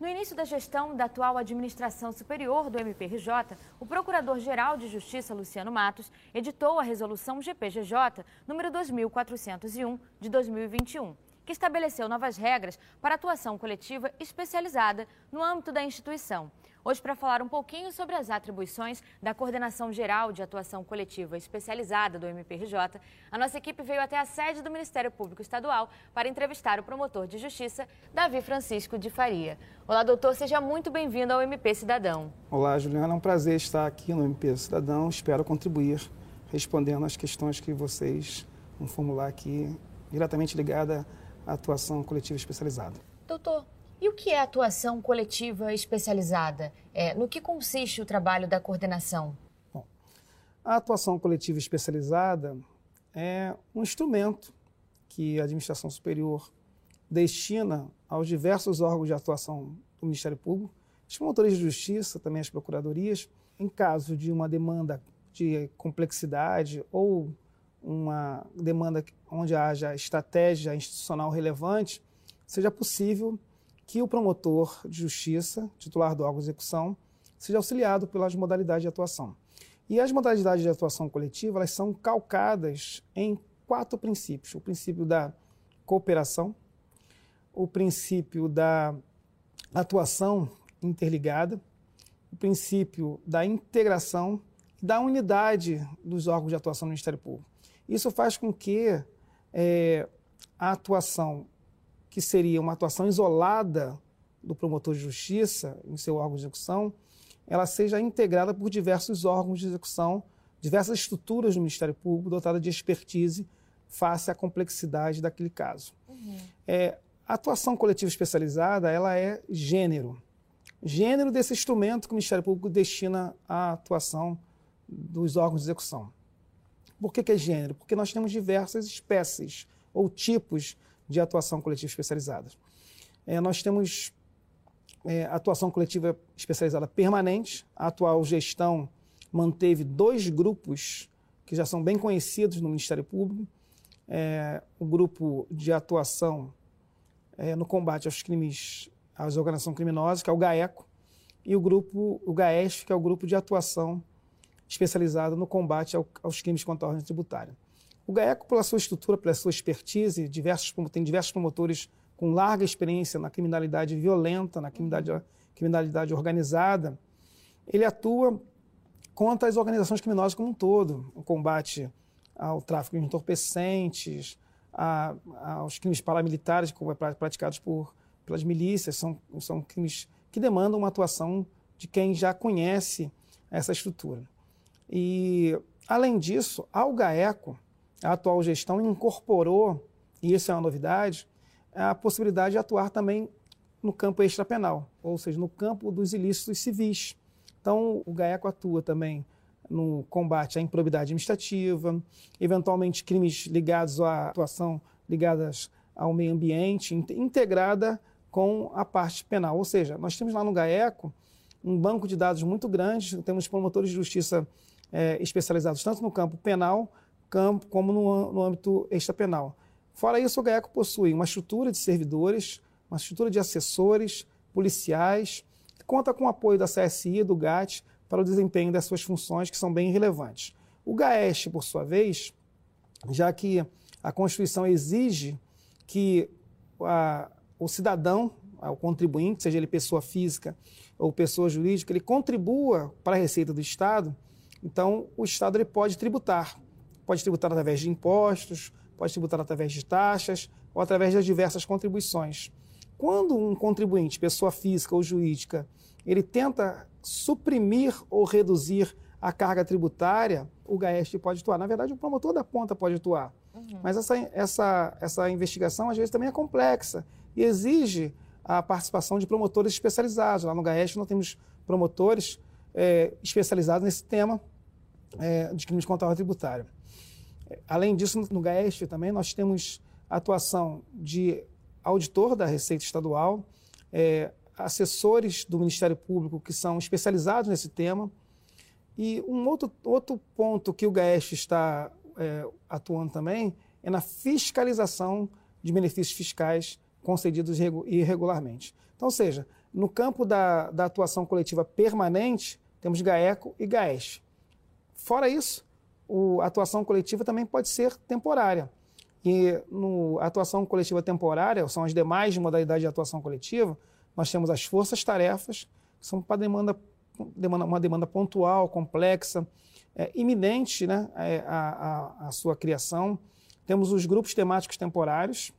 No início da gestão da atual administração superior do MPRJ, o Procurador-Geral de Justiça, Luciano Matos, editou a resolução GPGJ número 2401 de 2021 que estabeleceu novas regras para atuação coletiva especializada no âmbito da instituição. Hoje, para falar um pouquinho sobre as atribuições da Coordenação Geral de Atuação Coletiva Especializada do MPRJ, a nossa equipe veio até a sede do Ministério Público Estadual para entrevistar o promotor de justiça, Davi Francisco de Faria. Olá, doutor, seja muito bem-vindo ao MP Cidadão. Olá, Juliana, é um prazer estar aqui no MP Cidadão. Espero contribuir respondendo às questões que vocês vão formular aqui, diretamente ligada atuação coletiva especializada. Doutor, e o que é atuação coletiva especializada? É, no que consiste o trabalho da coordenação? Bom, a atuação coletiva especializada é um instrumento que a administração superior destina aos diversos órgãos de atuação do Ministério Público, os promotores de justiça, também as procuradorias, em caso de uma demanda de complexidade ou uma demanda onde haja estratégia institucional relevante, seja possível que o promotor de justiça, titular do órgão de execução, seja auxiliado pelas modalidades de atuação. E as modalidades de atuação coletiva elas são calcadas em quatro princípios: o princípio da cooperação, o princípio da atuação interligada, o princípio da integração e da unidade dos órgãos de atuação do Ministério Público. Isso faz com que é, a atuação, que seria uma atuação isolada do promotor de justiça em seu órgão de execução, ela seja integrada por diversos órgãos de execução, diversas estruturas do Ministério Público dotadas de expertise face à complexidade daquele caso. Uhum. É, a atuação coletiva especializada ela é gênero. Gênero desse instrumento que o Ministério Público destina à atuação dos órgãos de execução. Por que, que é gênero? Porque nós temos diversas espécies ou tipos de atuação coletiva especializada. É, nós temos é, atuação coletiva especializada permanente. A atual gestão manteve dois grupos que já são bem conhecidos no Ministério Público. É, o grupo de atuação é, no combate aos crimes, às organizações criminosas, que é o GAECO, e o grupo, o GAESF, que é o grupo de atuação especializado no combate ao, aos crimes contra a ordem tributária. O GAECO, pela sua estrutura, pela sua expertise, diversos, tem diversos promotores com larga experiência na criminalidade violenta, na criminalidade, criminalidade organizada, ele atua contra as organizações criminosas como um todo, o combate ao tráfico de entorpecentes, a, aos crimes paramilitares praticados por, pelas milícias, são, são crimes que demandam uma atuação de quem já conhece essa estrutura. E, além disso, ao GAECO, a atual gestão incorporou, e isso é uma novidade, a possibilidade de atuar também no campo extrapenal, ou seja, no campo dos ilícitos civis. Então, o GAECO atua também no combate à improbidade administrativa, eventualmente crimes ligados à atuação ligadas ao meio ambiente, integrada com a parte penal. Ou seja, nós temos lá no GAECO um banco de dados muito grande, temos promotores de justiça é, especializados tanto no campo penal campo, como no, no âmbito extrapenal. Fora isso, o GAECO possui uma estrutura de servidores, uma estrutura de assessores, policiais, conta com o apoio da CSI e do GAT para o desempenho das suas funções, que são bem relevantes. O GAEST, por sua vez, já que a Constituição exige que a, o cidadão, o contribuinte, seja ele pessoa física ou pessoa jurídica, ele contribua para a receita do Estado, então, o Estado ele pode tributar. Pode tributar através de impostos, pode tributar através de taxas ou através das diversas contribuições. Quando um contribuinte, pessoa física ou jurídica, ele tenta suprimir ou reduzir a carga tributária, o GAEST pode atuar. Na verdade, o promotor da ponta pode atuar. Uhum. Mas essa, essa, essa investigação, às vezes, também é complexa e exige a participação de promotores especializados. Lá no GAEST nós temos promotores é, especializado nesse tema é, de crimes contra a tributária. Além disso, no GAEST também nós temos atuação de auditor da Receita Estadual, é, assessores do Ministério Público que são especializados nesse tema. E um outro, outro ponto que o GAEST está é, atuando também é na fiscalização de benefícios fiscais concedidos irregularmente. Então, ou seja, No campo da, da atuação coletiva permanente, temos GAECO e GAES. Fora isso, o, a atuação coletiva também pode ser temporária. E no atuação coletiva temporária, são as demais modalidades de atuação coletiva, nós temos as forças-tarefas, que são para demanda, demanda, uma demanda pontual, complexa, é, iminente né, a, a, a sua criação. Temos os grupos temáticos temporários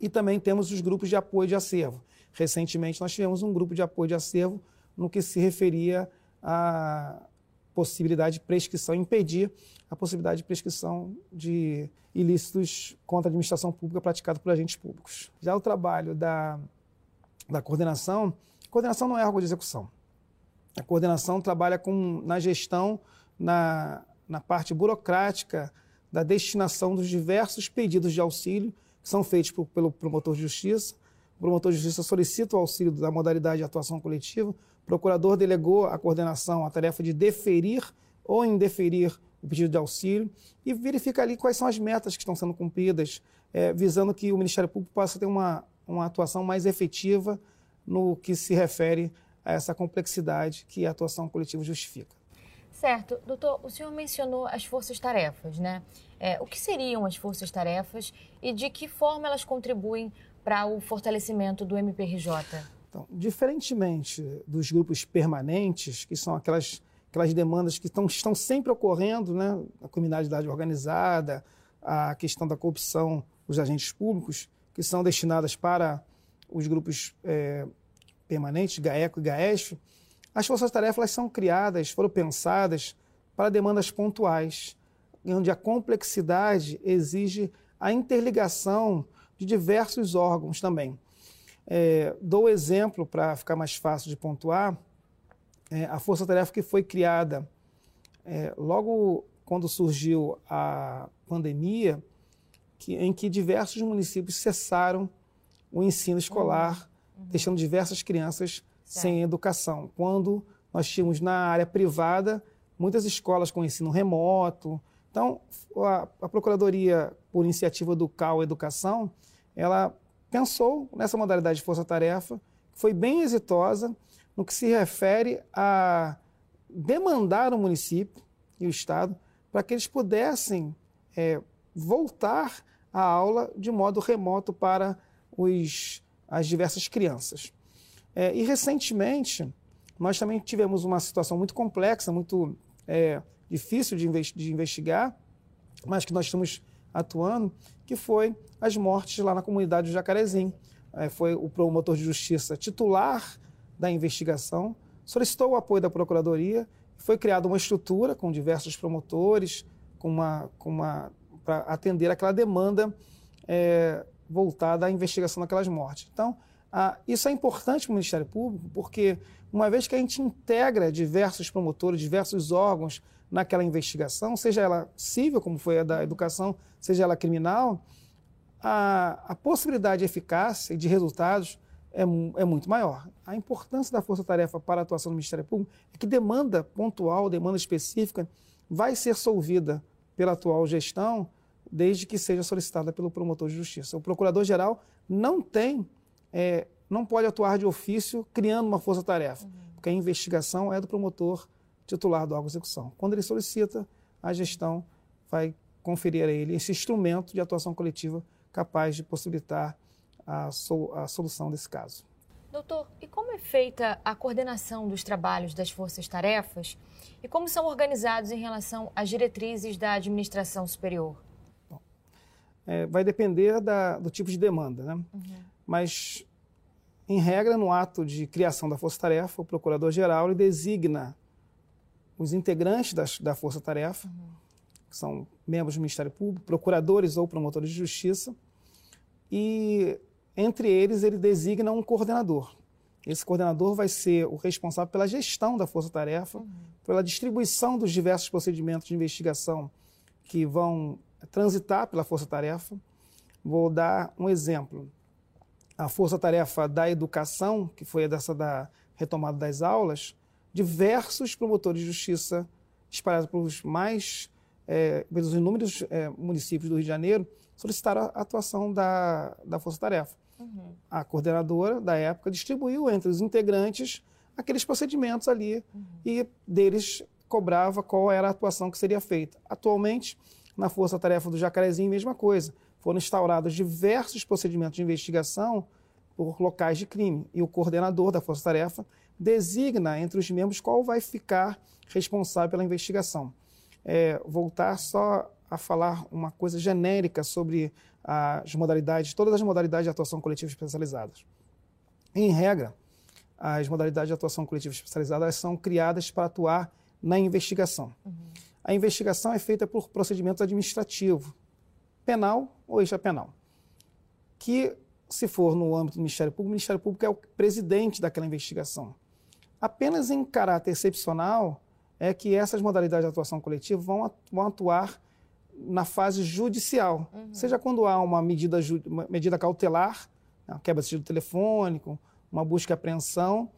e também temos os grupos de apoio de acervo. Recentemente, nós tivemos um grupo de apoio de acervo no que se referia à possibilidade de prescrição, impedir a possibilidade de prescrição de ilícitos contra a administração pública praticado por agentes públicos. Já o trabalho da, da coordenação, coordenação não é órgão de execução. A coordenação trabalha com, na gestão, na, na parte burocrática da destinação dos diversos pedidos de auxílio que são feitos por, pelo promotor de justiça. O promotor de justiça solicita o auxílio da modalidade de atuação coletiva. Procurador delegou à coordenação a tarefa de deferir ou indeferir o pedido de auxílio e verifica ali quais são as metas que estão sendo cumpridas, é, visando que o Ministério Público possa ter uma, uma atuação mais efetiva no que se refere a essa complexidade que a atuação coletiva justifica. Certo. Doutor, o senhor mencionou as forças-tarefas, né? É, o que seriam as forças-tarefas e de que forma elas contribuem para o fortalecimento do MPRJ? Então, diferentemente dos grupos permanentes, que são aquelas, aquelas demandas que estão, estão sempre ocorrendo, né? A criminalidade organizada, a questão da corrupção dos agentes públicos, que são destinadas para os grupos é, permanentes, GAECO e GAESF, as forças-tarefas são criadas, foram pensadas para demandas pontuais, onde a complexidade exige a interligação de diversos órgãos também. É, dou exemplo para ficar mais fácil de pontuar, é, a força-tarefa que foi criada é, logo quando surgiu a pandemia, que, em que diversos municípios cessaram o ensino escolar, uhum. deixando diversas crianças certo. sem educação. Quando nós tínhamos na área privada muitas escolas com ensino remoto. Então, a, a Procuradoria, por iniciativa do CAL Educação, ela pensou nessa modalidade de força-tarefa, que foi bem exitosa no que se refere a demandar o município e o Estado para que eles pudessem é, voltar à aula de modo remoto para os, as diversas crianças. É, e recentemente, nós também tivemos uma situação muito complexa, muito é, difícil de, de investigar, mas que nós estamos atuando, que foi as mortes lá na comunidade do Jacarezinho. É, foi o promotor de justiça titular da investigação, solicitou o apoio da Procuradoria, foi criada uma estrutura com diversos promotores, com uma, com uma, para atender aquela demanda é, voltada à investigação daquelas mortes. Então, ah, isso é importante para o Ministério Público, porque uma vez que a gente integra diversos promotores, diversos órgãos naquela investigação, seja ela civil, como foi a da educação, seja ela criminal, a, a possibilidade de eficácia e de resultados é, é, muito maior. A importância da força-tarefa para a atuação do Ministério Público é que demanda pontual, demanda específica, vai ser solvida pela atual gestão, desde que seja solicitada pelo promotor de justiça. O procurador-geral não tem é, não pode atuar de ofício criando uma força-tarefa, uhum. porque a investigação é do promotor titular do órgão de execução. Quando ele solicita, a gestão vai conferir a ele esse instrumento de atuação coletiva capaz de possibilitar a, a solução desse caso. Doutor, e como é feita a coordenação dos trabalhos das forças-tarefas e como são organizados em relação às diretrizes da administração superior? Bom, é, vai depender da, do tipo de demanda, né? Uhum mas, em regra, no ato de criação da força-tarefa, o procurador-geral designa os integrantes das, da força-tarefa, uhum. que são membros do Ministério Público, procuradores ou promotores de justiça, e entre eles ele designa um coordenador. Esse coordenador vai ser o responsável pela gestão da força-tarefa, uhum. pela distribuição dos diversos procedimentos de investigação que vão transitar pela força-tarefa. Vou dar um exemplo a força-tarefa da educação, que foi dessa da retomada das aulas, diversos promotores de justiça espalhados pelos mais, é, pelos inúmeros é, municípios do Rio de Janeiro, solicitaram a atuação da, da força-tarefa. Uhum. A coordenadora da época distribuiu entre os integrantes aqueles procedimentos ali uhum. e deles cobrava qual era a atuação que seria feita. Atualmente, na Força Tarefa do Jacarezinho, mesma coisa. Foram instaurados diversos procedimentos de investigação por locais de crime e o coordenador da Força Tarefa designa entre os membros qual vai ficar responsável pela investigação. É, voltar só a falar uma coisa genérica sobre as modalidades, todas as modalidades de atuação coletiva especializadas. Em regra, as modalidades de atuação coletiva especializada são criadas para atuar na investigação. Uhum. A investigação é feita por procedimento administrativo, penal ou extrapenal, que, se for no âmbito do Ministério Público, o Ministério Público é o presidente daquela investigação. Apenas em caráter excepcional é que essas modalidades de atuação coletiva vão, atuar na fase judicial, uhum. seja quando há uma medida, uma medida cautelar, né, quebra de sigilo telefônico, uma busca e apreensão,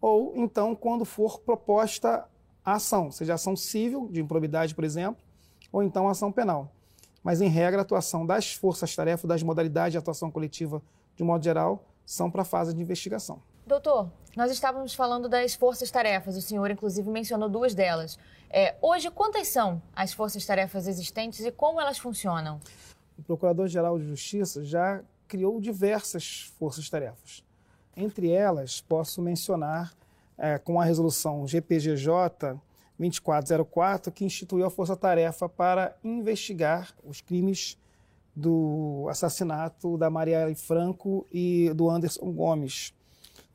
ou então quando for proposta a ação, seja ação civil, de improbidade, por exemplo, ou então ação penal. Mas, em regra, a atuação das forças-tarefas, das modalidades de atuação coletiva, de modo geral, são para a fase de investigação. Doutor, nós estávamos falando das forças-tarefas, o senhor, inclusive, mencionou duas delas. É, hoje, quantas são as forças-tarefas existentes e como elas funcionam? O Procurador-Geral de Justiça já criou diversas forças-tarefas. Entre elas, posso mencionar é, com a resolução GPGJ 2404, que instituiu a força-tarefa para investigar os crimes do assassinato da Maria Franco e do Anderson Gomes.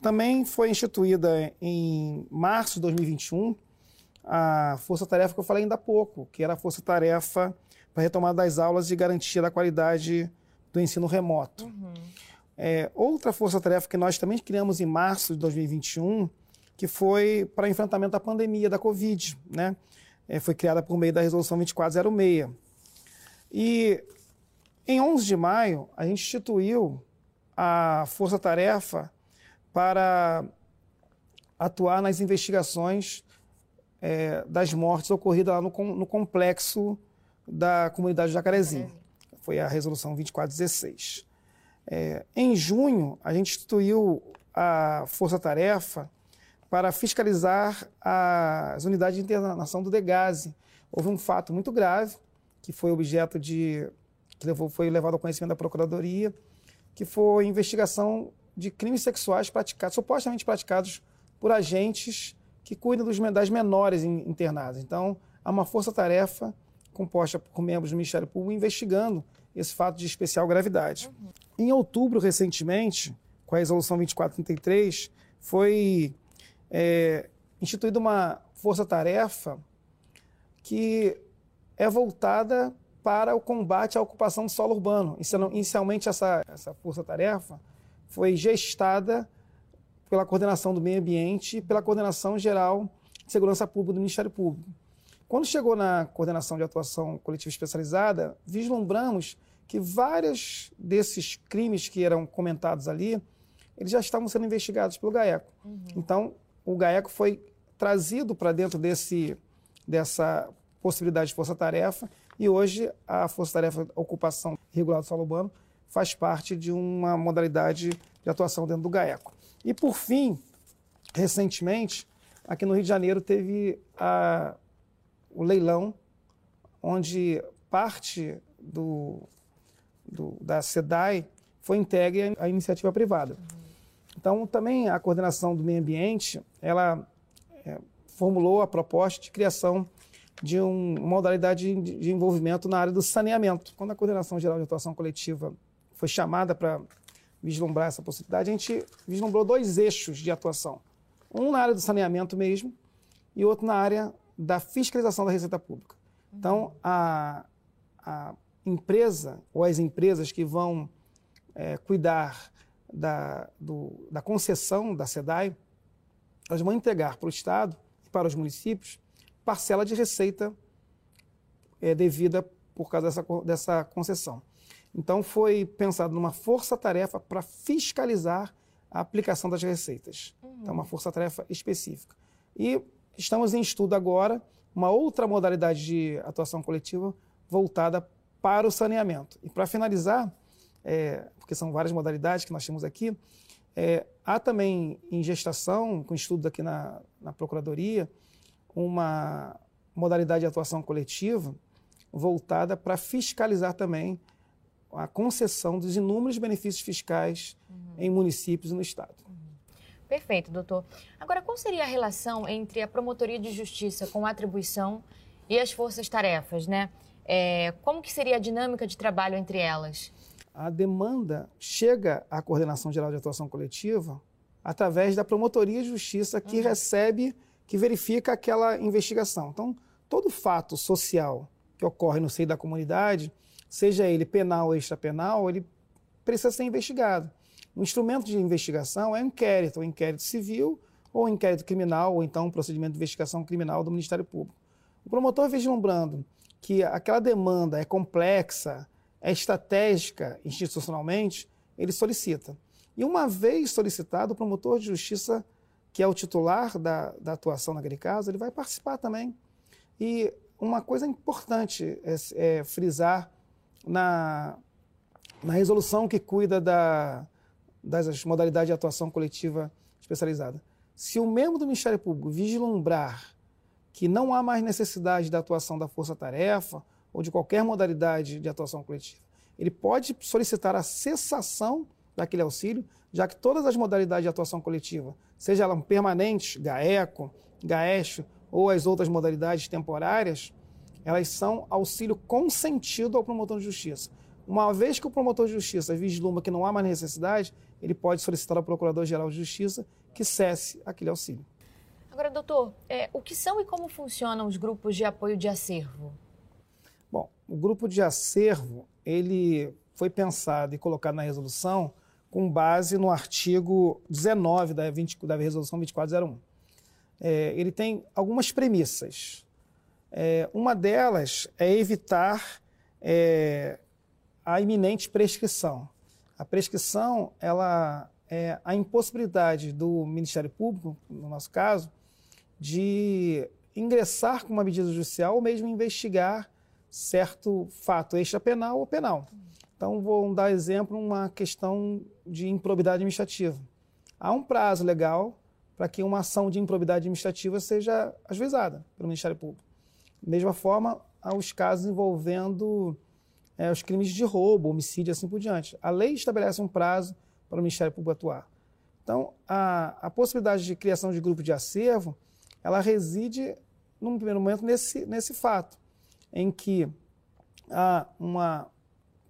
Também foi instituída em março de 2021 a força-tarefa que eu falei ainda há pouco, que era a força-tarefa para retomada das aulas e garantia da qualidade do ensino remoto. Uhum. É, outra força-tarefa que nós também criamos em março de 2021, que foi para enfrentamento da pandemia da Covid, né? É, foi criada por meio da Resolução 2406. E em 11 de maio, a gente instituiu a força-tarefa para atuar nas investigações é, das mortes ocorridas lá no, no, complexo da comunidade Jacarezinho. Foi a resolução 2416. É, em junho, a gente instituiu a força-tarefa para fiscalizar as unidades de internação do Degase. Houve um fato muito grave, que foi objeto de. que levou, foi levado ao conhecimento da Procuradoria, que foi investigação de crimes sexuais praticados, supostamente praticados por agentes que cuidam dos, das menores internadas. Então, há uma força-tarefa composta por membros do Ministério Público investigando esse fato de especial gravidade. Uhum. Em outubro, recentemente, com a resolução 2433, foi é, instituída uma força-tarefa que é voltada para o combate à ocupação do solo urbano. Inicialmente, essa, essa força-tarefa foi gestada pela coordenação do meio ambiente e pela coordenação geral de segurança pública do Ministério Público. Quando chegou na coordenação de atuação coletiva especializada, vislumbramos que vários desses crimes que eram comentados ali, eles já estavam sendo investigados pelo GAECO. Uhum. Então, o GAECO foi trazido para dentro desse, dessa possibilidade de força-tarefa e hoje a força-tarefa ocupação regular do solo urbano faz parte de uma modalidade de atuação dentro do GAECO. E, por fim, recentemente, aqui no Rio de Janeiro teve a, o leilão, onde parte do, do, da SEDAI foi entregue à iniciativa privada. Então, também a coordenação do meio ambiente, ela é, formulou a proposta de criação de um, uma modalidade de, de envolvimento na área do saneamento. Quando a Coordenação Geral de Atuação Coletiva foi chamada para vislumbrar essa possibilidade, a gente vislumbrou dois eixos de atuação. Um na área do saneamento mesmo e outro na área da fiscalização da Receita Pública. Então, a, a empresa ou as empresas que vão é, cuidar da, do, da concessão da SEDAI, elas vão entregar para o Estado e para os municípios parcela de receita é, devida por causa dessa, dessa concessão. Então, foi pensado numa força-tarefa para fiscalizar a aplicação das receitas. Uhum. Então, uma força-tarefa específica. E estamos em estudo agora uma outra modalidade de atuação coletiva voltada para o saneamento. E para finalizar, é, porque são várias modalidades que nós temos aqui. É, há também em gestação, com estudo aqui na, na Procuradoria, uma modalidade de atuação coletiva voltada para fiscalizar também a concessão dos inúmeros benefícios fiscais uhum. em municípios e no Estado. Uhum. Perfeito, doutor. Agora, qual seria a relação entre a promotoria de justiça com a atribuição e as forças-tarefas, né? É, como que seria a dinâmica de trabalho entre elas? A demanda chega à Coordenação Geral de Atuação Coletiva através da promotoria de justiça que uhum. recebe, que verifica aquela investigação. Então, todo fato social que ocorre no seio da comunidade, seja ele penal ou extrapenal, ele precisa ser investigado. O instrumento de investigação é o inquérito, o inquérito civil ou inquérito criminal, ou então um procedimento de investigação criminal do Ministério Público. O promotor vislumbrando que aquela demanda é complexa, é estratégica institucionalmente, ele solicita. E uma vez solicitado, o promotor de justiça, que é o titular da, da atuação naquele caso, ele vai participar também. E uma coisa importante é, é frisar na, na resolução que cuida da, das modalidades de atuação coletiva especializada. Se o membro do Ministério Público vislumbrar que não há mais necessidade da atuação da força-tarefa ou de qualquer modalidade de atuação coletiva, ele pode solicitar a cessação daquele auxílio, já que todas as modalidades de atuação coletiva, seja ela permanente, GAECO, GAESH ou as outras modalidades temporárias, elas são auxílio consentido ao promotor de justiça. Uma vez que o promotor de justiça vislumbra que não há mais necessidade, ele pode solicitar ao Procurador-Geral de Justiça que cesse aquele auxílio. Agora, doutor, é, o que são e como funcionam os grupos de apoio de acervo? Bom, o grupo de acervo, ele foi pensado e colocado na resolução com base no artigo 19 da, 20, da resolução 2401. É, ele tem algumas premissas. É, uma delas é evitar é, a iminente prescrição. A prescrição, ela é a impossibilidade do Ministério Público, no nosso caso, de ingressar com uma medida judicial ou mesmo investigar certo fato extrapenal ou penal. Então, vou dar exemplo uma questão de improbidade administrativa. Há um prazo legal para que uma ação de improbidade administrativa seja ajuizada pelo Ministério Público. Mesma forma, há os casos envolvendo é, os crimes de roubo, homicídio e assim por diante. A lei estabelece um prazo para o Ministério Público atuar. Então, a, a possibilidade de criação de grupo de acervo, ela reside, num primeiro momento, nesse, nesse fato, em que há uma,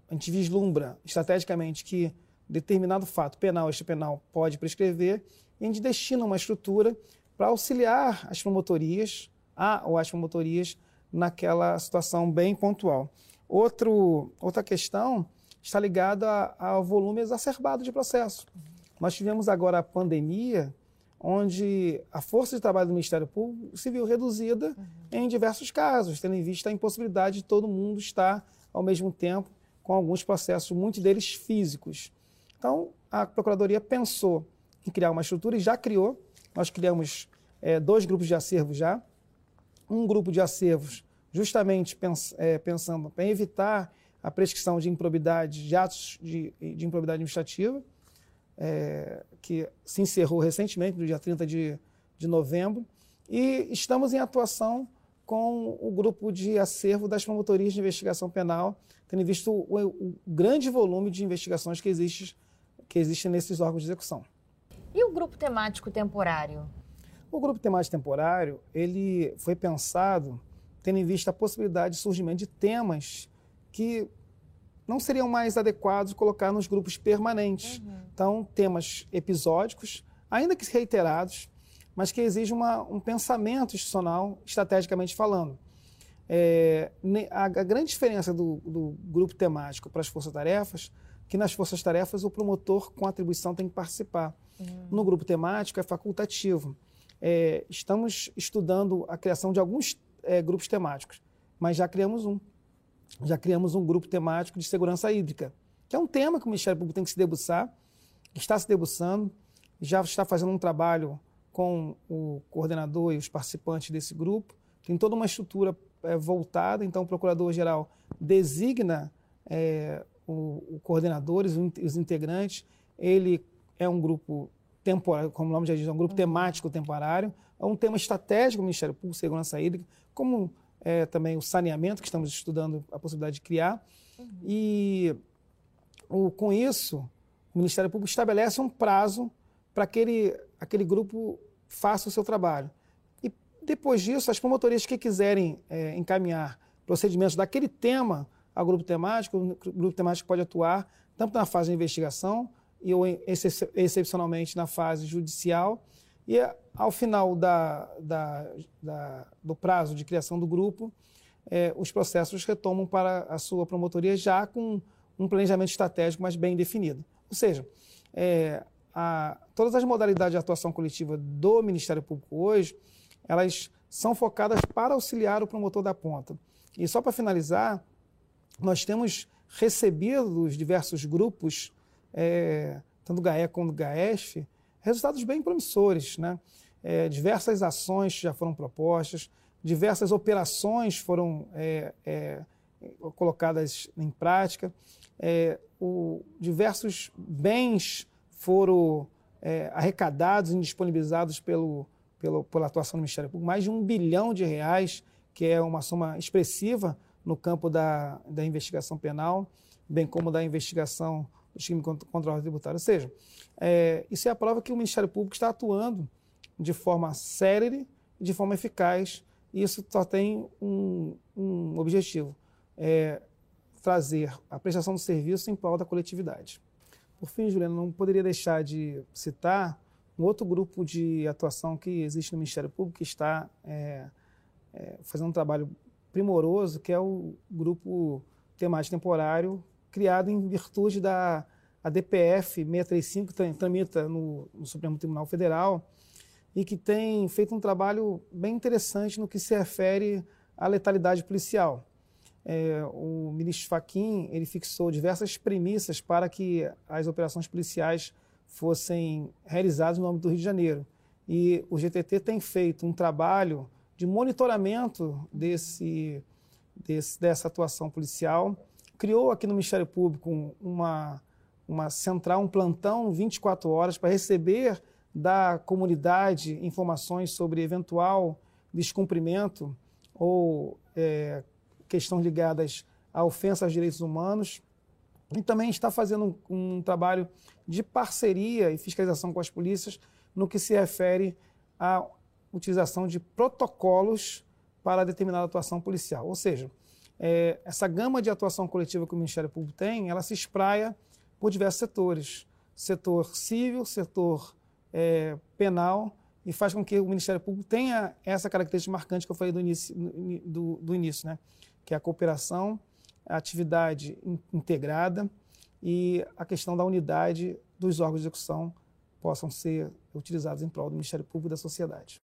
a gente vislumbra estrategicamente que determinado fato penal, este penal, pode prescrever, e a gente destina uma estrutura para auxiliar as promotorias, a ou as promotorias, naquela situação bem pontual. Outro, outra questão está ligada ao volume exacerbado de processo. Nós tivemos agora a pandemia, onde a força de trabalho do Ministério Público se viu reduzida uhum. em diversos casos, tendo em vista a impossibilidade de todo mundo estar ao mesmo tempo com alguns processos, muitos deles físicos. Então, a Procuradoria pensou em criar uma estrutura e já criou. Nós criamos é, dois grupos de acervos já. Um grupo de acervos justamente pens, é, pensando em evitar a prescrição de improbidade, de atos de, de improbidade administrativa, é, que se encerrou recentemente, no dia 30 de, de novembro, e estamos em atuação com o grupo de acervo das promotorias de investigação penal, tendo visto o, o grande volume de investigações que, existe, que existem nesses órgãos de execução. E o grupo temático temporário? O grupo temático temporário, ele foi pensado tendo em vista a possibilidade de surgimento de temas que não seriam mais adequados colocar nos grupos permanentes. Uhum. Então, temas episódicos, ainda que reiterados, mas que exigem uma, um pensamento institucional, estrategicamente falando. É, a, a, grande diferença do, do grupo temático para as forças-tarefas que nas forças-tarefas o promotor com atribuição tem que participar. Uhum. No grupo temático é facultativo. É, estamos estudando a criação de alguns é, grupos temáticos, mas já criamos um. Já criamos um grupo temático de segurança hídrica, que é um tema que o Ministério Público tem que se debruçar, está se debruçando, já está fazendo um trabalho com o coordenador e os participantes desse grupo. Tem toda uma estrutura é, voltada, então o procurador-geral designa é, o, o coordenador, os, os integrantes, ele é um grupo temporário, como o nome já diz, é um grupo uhum. temático temporário, é um tema estratégico do Ministério Público, segurança hídrica, como é, também o saneamento, que estamos estudando a possibilidade de criar. Uhum. E o, com isso, o Ministério Público estabelece um prazo para aquele, aquele grupo faça o seu trabalho. E depois disso, as promotorias que quiserem é, encaminhar procedimentos daquele tema ao grupo temático, o grupo temático pode atuar tanto na fase de investigação e ou excepcionalmente na fase judicial. E ao final da, da, da, do prazo de criação do grupo, é, os processos retomam para a sua promotoria já com um planejamento estratégico mais bem definido. Ou seja, é, a, todas as modalidades de atuação coletiva do Ministério Público hoje, elas são focadas para auxiliar o promotor da ponta. E só para finalizar, nós temos recebido dos diversos grupos, é, tanto do GAE como do GAESF, resultados bem promissores. Né? É, diversas ações já foram propostas, diversas operações foram é, é colocadas em prática, é, o, diversos bens foram é, arrecadados e disponibilizados pelo, pelo, pela atuação do Ministério Público, mais de um bilhão de reais, que é uma soma expressiva no campo da, da investigação penal, bem como da investigação do contra, contra a tributária. Ou seja, é, isso é a prova que o Ministério Público está atuando de forma célere e de forma eficaz. E isso só tem um, um objetivo, é trazer a prestação do serviço em prol da coletividade. Por fim, Juliana, não poderia deixar de citar um outro grupo de atuação que existe no Ministério Público que está é, é, fazendo um trabalho primoroso, que é o grupo temático temporário, criado em virtude da a DPF 635, que tramita no, no Supremo Tribunal Federal, e que tem feito um trabalho bem interessante no que se refere à letalidade policial. É, o ministro Fachin ele fixou diversas premissas para que as operações policiais fossem realizadas no âmbito do Rio de Janeiro. E o GTT tem feito um trabalho de monitoramento desse, desse, dessa atuação policial. Criou aqui no Ministério Público uma, uma central, um plantão 24 horas para receber da comunidade informações sobre eventual descumprimento ou é, questões ligadas à ofensa aos direitos humanos. E também está fazendo um, um trabalho de parceria e fiscalização com as polícias no que se refere à utilização de protocolos para determinada atuação policial. Ou seja, é, essa gama de atuação coletiva que o Ministério Público tem, ela se espraia por diversos setores. Setor civil, setor é, penal, e faz com que o Ministério Público tenha essa característica marcante que eu falei do início, do, do início né? que é a cooperação, a atividade integrada e a questão da unidade dos órgãos de execução possam ser utilizados em prol do Ministério Público e da sociedade.